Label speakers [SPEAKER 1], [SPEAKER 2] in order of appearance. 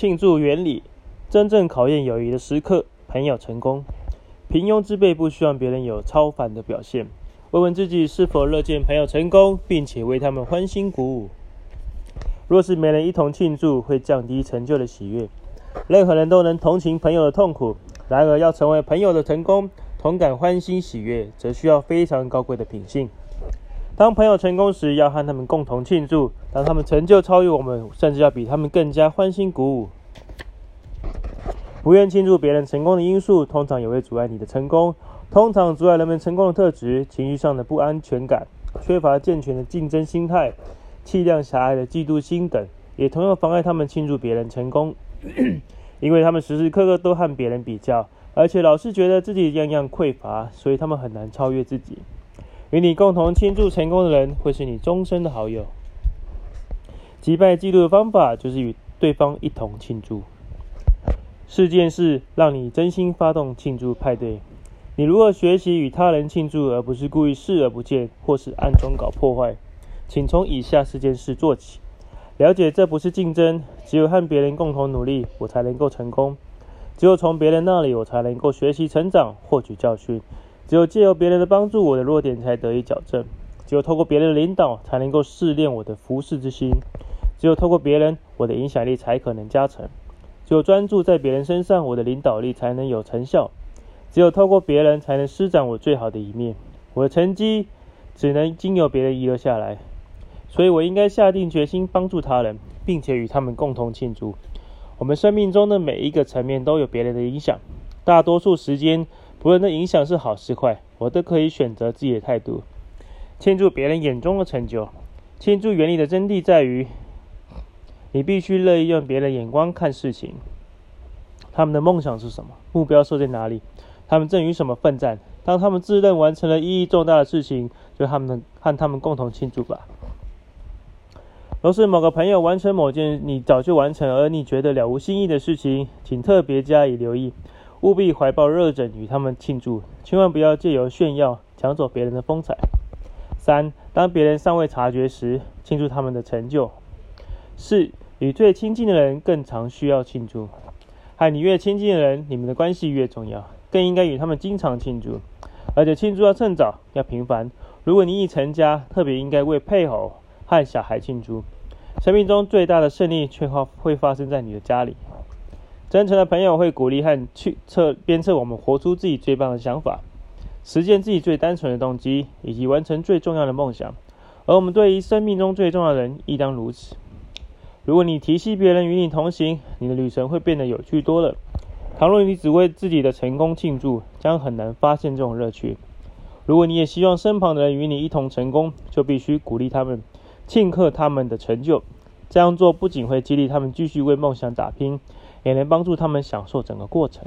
[SPEAKER 1] 庆祝原理，真正考验友谊的时刻，朋友成功。平庸之辈不希望别人有超凡的表现。问问自己是否乐见朋友成功，并且为他们欢欣鼓舞。若是没人一同庆祝，会降低成就的喜悦。任何人都能同情朋友的痛苦，然而要成为朋友的成功，同感欢欣喜悦，则需要非常高贵的品性。当朋友成功时，要和他们共同庆祝；当他们成就超越我们，甚至要比他们更加欢欣鼓舞。不愿庆祝别人成功的因素，通常也会阻碍你的成功。通常阻碍人们成功的特质：情绪上的不安全感、缺乏健全的竞争心态、气量狭隘的嫉妒心等，也同样妨碍他们庆祝别人成功，因为他们时时刻刻都和别人比较，而且老是觉得自己样样匮乏，所以他们很难超越自己。与你共同庆祝成功的人，会是你终身的好友。击败嫉妒的方法，就是与对方一同庆祝。四件事让你真心发动庆祝派对。你如何学习与他人庆祝，而不是故意视而不见，或是暗中搞破坏？请从以下四件事做起。了解这不是竞争，只有和别人共同努力，我才能够成功。只有从别人那里，我才能够学习成长，获取教训。只有借由别人的帮助，我的弱点才得以矫正；只有透过别人的领导，才能够试炼我的服侍之心；只有透过别人，我的影响力才可能加成；只有专注在别人身上，我的领导力才能有成效；只有透过别人，才能施展我最好的一面。我的成绩只能经由别人遗留下来，所以我应该下定决心帮助他人，并且与他们共同庆祝。我们生命中的每一个层面都有别人的影响，大多数时间。不论那影响是好是坏，我都可以选择自己的态度。庆祝别人眼中的成就，庆祝原理的真谛在于，你必须乐意用别人眼光看事情。他们的梦想是什么？目标设在哪里？他们正与什么奋战？当他们自认完成了意义重大的事情，就他们和他们共同庆祝吧。若是某个朋友完成某件你早就完成而你觉得了无新意的事情，请特别加以留意。务必怀抱热忱与他们庆祝，千万不要借由炫耀抢走别人的风采。三，当别人尚未察觉时，庆祝他们的成就。四，与最亲近的人更常需要庆祝。和你越亲近的人，你们的关系越重要，更应该与他们经常庆祝，而且庆祝要趁早，要频繁。如果你已成家，特别应该为配偶和小孩庆祝。生命中最大的胜利，却会发生在你的家里。真诚的朋友会鼓励和去测鞭策我们活出自己最棒的想法，实现自己最单纯的动机，以及完成最重要的梦想。而我们对于生命中最重要的人亦当如此。如果你提携别人与你同行，你的旅程会变得有趣多了。倘若你只为自己的成功庆祝，将很难发现这种乐趣。如果你也希望身旁的人与你一同成功，就必须鼓励他们，庆贺他们的成就。这样做不仅会激励他们继续为梦想打拼。也能帮助他们享受整个过程。